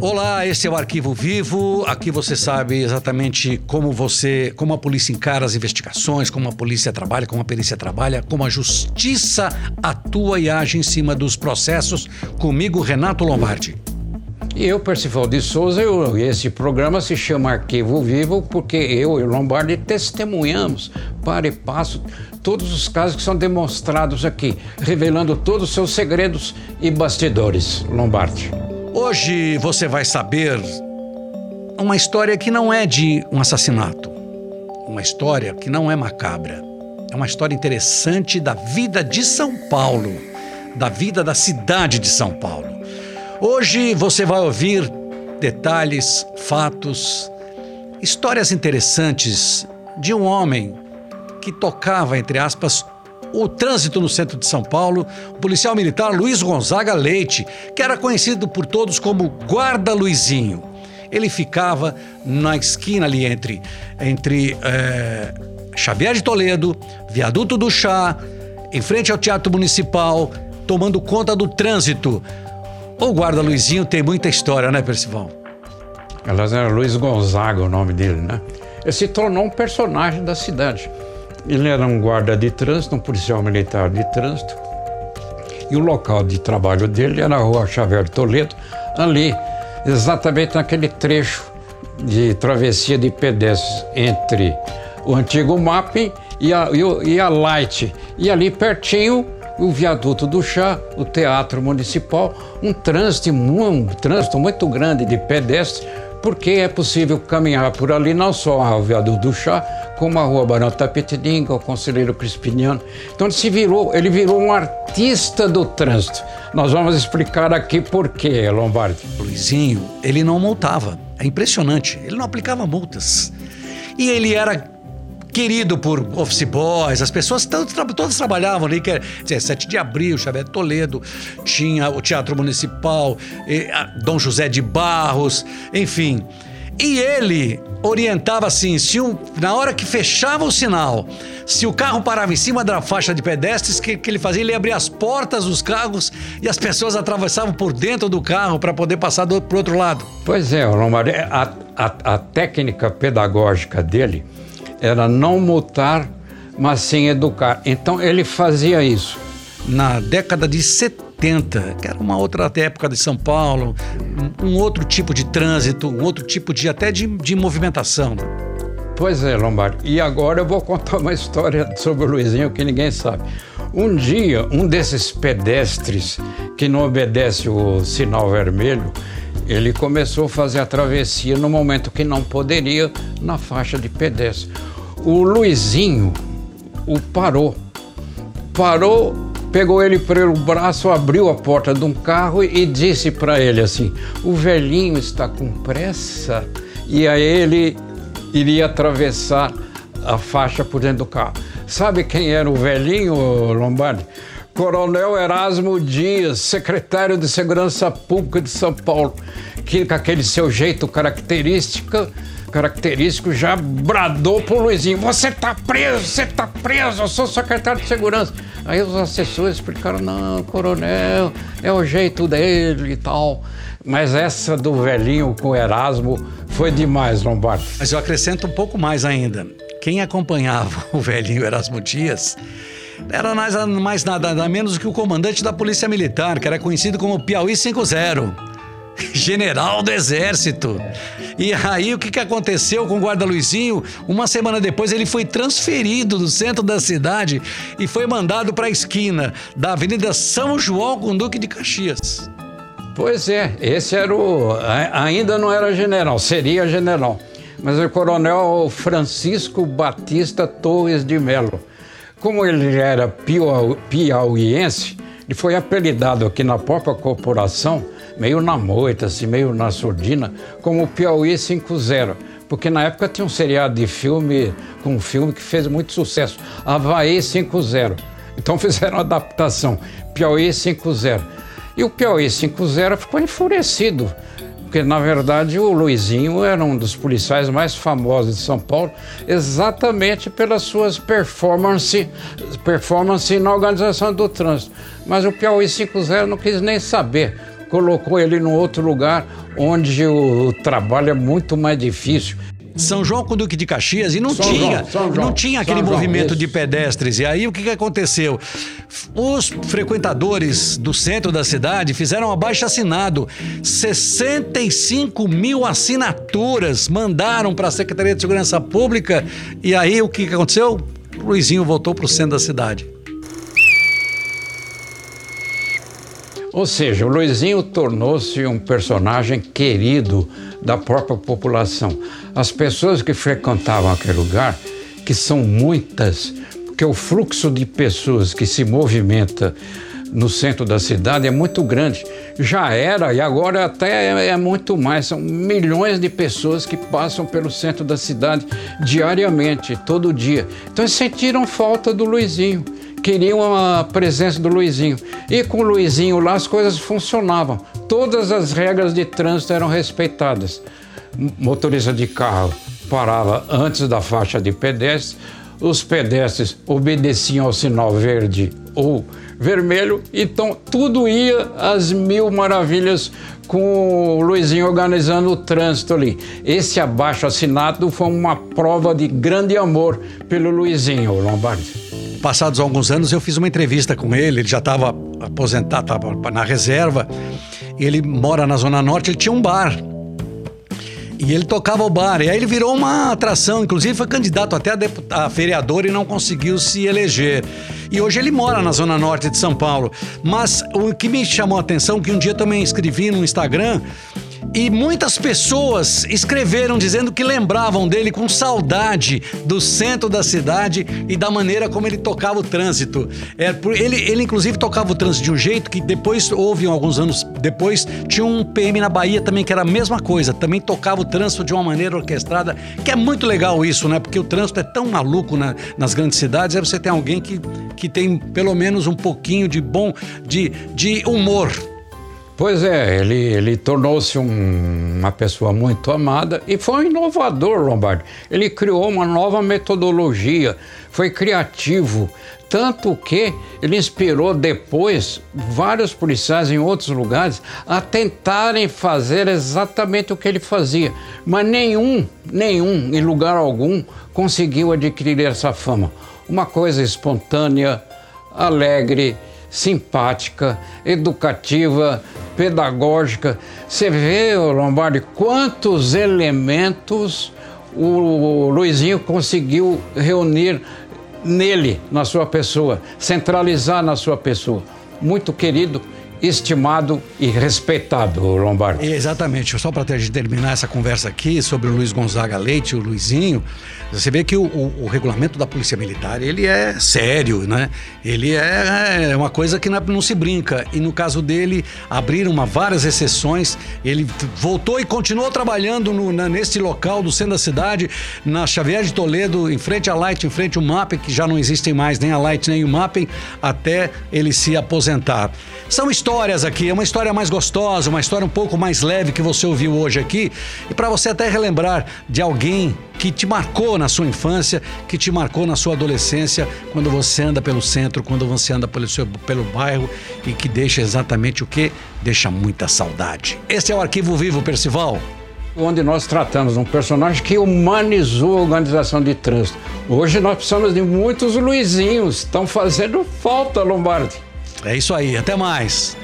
Olá, esse é o Arquivo Vivo. Aqui você sabe exatamente como você, como a polícia encara as investigações, como a polícia trabalha, como a perícia trabalha, como a justiça atua e age em cima dos processos. Comigo, Renato Lombardi. E eu, Percival de Souza, eu, esse programa se chama Arquivo Vivo porque eu e o Lombardi testemunhamos para e passo todos os casos que são demonstrados aqui, revelando todos os seus segredos e bastidores. Lombardi. Hoje você vai saber uma história que não é de um assassinato, uma história que não é macabra. É uma história interessante da vida de São Paulo, da vida da cidade de São Paulo. Hoje você vai ouvir detalhes, fatos, histórias interessantes de um homem que tocava, entre aspas, o trânsito no centro de São Paulo, o policial militar Luiz Gonzaga Leite, que era conhecido por todos como Guarda Luizinho. Ele ficava na esquina ali entre, entre é, Xavier de Toledo, Viaduto do Chá, em frente ao Teatro Municipal, tomando conta do trânsito. O Guarda Luizinho tem muita história, né, Percival? Aliás, era Luiz Gonzaga o nome dele, né? Ele se tornou um personagem da cidade. Ele era um guarda de trânsito, um policial militar de trânsito. E o local de trabalho dele era a rua Xavier Toledo, ali, exatamente naquele trecho de travessia de pedestres entre o antigo MAP e a, e a Light. E ali pertinho, o viaduto do chá, o teatro municipal, um trânsito, um trânsito muito grande de pedestres porque é possível caminhar por ali não só ao viaduto do chá, como a rua Barão Tapetinga, o conselheiro Crispiniano. Então ele se virou, ele virou um artista do trânsito. Nós vamos explicar aqui por quê, Lombardi. Luizinho, ele não multava. É impressionante. Ele não aplicava multas. E ele era querido por office boys, as pessoas todas, todas trabalhavam ali, que é 17 de abril, Xavier Toledo, tinha o Teatro Municipal, Dom José de Barros, enfim. E ele orientava assim: se um, na hora que fechava o sinal, se o carro parava em cima da faixa de pedestres, que, que ele fazia? Ele abria as portas dos carros e as pessoas atravessavam por dentro do carro para poder passar do, pro outro lado. Pois é, Lombardi, a, a, a técnica pedagógica dele era não multar, mas sim educar. Então ele fazia isso. Na década de 70, que era uma outra época de São Paulo, um, outro tipo de trânsito, um outro tipo de até de, de movimentação. Pois é, Lombardi. E agora eu vou contar uma história sobre o Luizinho que ninguém sabe. Um dia, um desses pedestres que não obedece o sinal vermelho, ele começou a fazer a travessia no momento que não poderia na faixa de pedestre. O Luizinho o parou. Parou, pegou ele pelo braço, abriu a porta de um carro e disse para ele assim: O velhinho está com pressa. E aí ele iria atravessar a faixa por dentro do carro. Sabe quem era o velhinho, Lombardi? Coronel Erasmo Dias, secretário de Segurança Pública de São Paulo, que com aquele seu jeito característico, característico já bradou pro Luizinho: Você tá preso, você tá preso, eu sou secretário de Segurança. Aí os assessores explicaram: Não, coronel, é o jeito dele e tal. Mas essa do velhinho com Erasmo foi demais, Lombardo. Mas eu acrescento um pouco mais ainda. Quem acompanhava o velhinho Erasmo Dias era mais, nada, nada menos que o comandante da Polícia Militar, que era conhecido como Piauí 50. General do Exército. E aí o que, que aconteceu com o guarda Luizinho? Uma semana depois ele foi transferido do centro da cidade e foi mandado para a esquina da Avenida São João com Duque de Caxias. Pois é, esse era o. Ainda não era general, seria general. Mas o coronel Francisco Batista Torres de Melo. Como ele era piauiense, ele foi apelidado aqui na própria corporação, meio na moita, assim, meio na surdina, como Piauí 50. Porque na época tinha um seriado de filme, com um filme que fez muito sucesso, Havaí 50. Então fizeram a adaptação, Piauí 50. E o Piauí 50 ficou enfurecido porque na verdade o Luizinho era um dos policiais mais famosos de São Paulo, exatamente pelas suas performances performance na organização do trânsito. Mas o Piauí 50 não quis nem saber, colocou ele num outro lugar onde o trabalho é muito mais difícil. São João com Duque de Caxias e não São tinha, João, João, não tinha aquele São movimento João, de pedestres. E aí o que, que aconteceu? Os frequentadores do centro da cidade fizeram abaixo assinado. 65 mil assinaturas mandaram para a Secretaria de Segurança Pública. E aí o que, que aconteceu? O Luizinho voltou para o centro da cidade. Ou seja, o Luizinho tornou-se um personagem querido da própria população. As pessoas que frequentavam aquele lugar, que são muitas, porque o fluxo de pessoas que se movimenta no centro da cidade é muito grande. Já era e agora até é, é, muito mais. São milhões de pessoas que passam pelo centro da cidade diariamente, todo dia. Então eles sentiram falta do Luizinho queriam a presença do Luizinho. E com o Luizinho lá as coisas funcionavam. Todas as regras de trânsito eram respeitadas. Motorista de carro parava antes da faixa de pedestres, os pedestres obedeciam ao sinal verde ou vermelho, então tudo ia às mil maravilhas com o Luizinho organizando o trânsito ali. Esse abaixo assinado foi uma prova de grande amor pelo Luizinho Lombardi passados alguns anos, eu fiz uma entrevista com ele. Ele já estava aposentado, estava na reserva. Ele mora na Zona Norte, ele tinha um bar. E ele tocava o bar. E aí ele virou uma atração. Inclusive foi candidato até a, a vereador e não conseguiu se eleger. E hoje ele mora na Zona Norte de São Paulo. Mas o que me chamou a atenção, que um dia também escrevi no Instagram, e muitas pessoas escreveram dizendo que lembravam dele com saudade do centro da cidade e da maneira como ele tocava o trânsito. É, ele, ele, inclusive, tocava o trânsito de um jeito que depois houve, alguns anos depois, tinha um PM na Bahia também que era a mesma coisa. Também tocava o trânsito de uma maneira orquestrada, que é muito legal isso, né? Porque o trânsito é tão maluco na, nas grandes cidades, aí você tem alguém que, que tem pelo menos um pouquinho de bom, de, de humor Pois é, ele, ele tornou-se um, uma pessoa muito amada e foi um inovador, Lombardi. Ele criou uma nova metodologia, foi criativo, tanto que ele inspirou depois vários policiais em outros lugares a tentarem fazer exatamente o que ele fazia. Mas nenhum, nenhum, em lugar algum, conseguiu adquirir essa fama. Uma coisa espontânea, alegre, simpática, educativa, pedagógica. Você vê, Lombardi, quantos elementos o Luizinho conseguiu reunir nele, na sua pessoa, centralizar na sua pessoa. Muito querido, estimado e respeitado, Lombardi. Exatamente. Só para terminar essa conversa aqui sobre o Luiz Gonzaga Leite, o Luizinho, você vê que o, o, o, regulamento da Polícia Militar, ele é sério, né? Ele é, é uma coisa que não, não, se brinca. E no caso dele, abriram uma, várias exceções. Ele voltou e continuou trabalhando no, na, nesse local do centro da cidade, na Xavier de Toledo, em frente à Light, em frente ao MAP, que já não existem mais nem a Light nem o MAP, até ele se aposentar. São histórias aqui, é uma história mais gostosa, uma história um pouco mais leve que você ouviu hoje aqui. E para você até relembrar de alguém que te marcou na sua infância, que te marcou na sua adolescência, quando você anda pelo centro, quando você anda pelo, seu, pelo bairro e que deixa exatamente o que? Deixa muita saudade. Esse é o Arquivo Vivo, Percival. Onde nós tratamos um personagem que humanizou a organização de trânsito. Hoje nós precisamos de muitos Luizinhos, estão fazendo falta, Lombardi. É isso aí, até mais.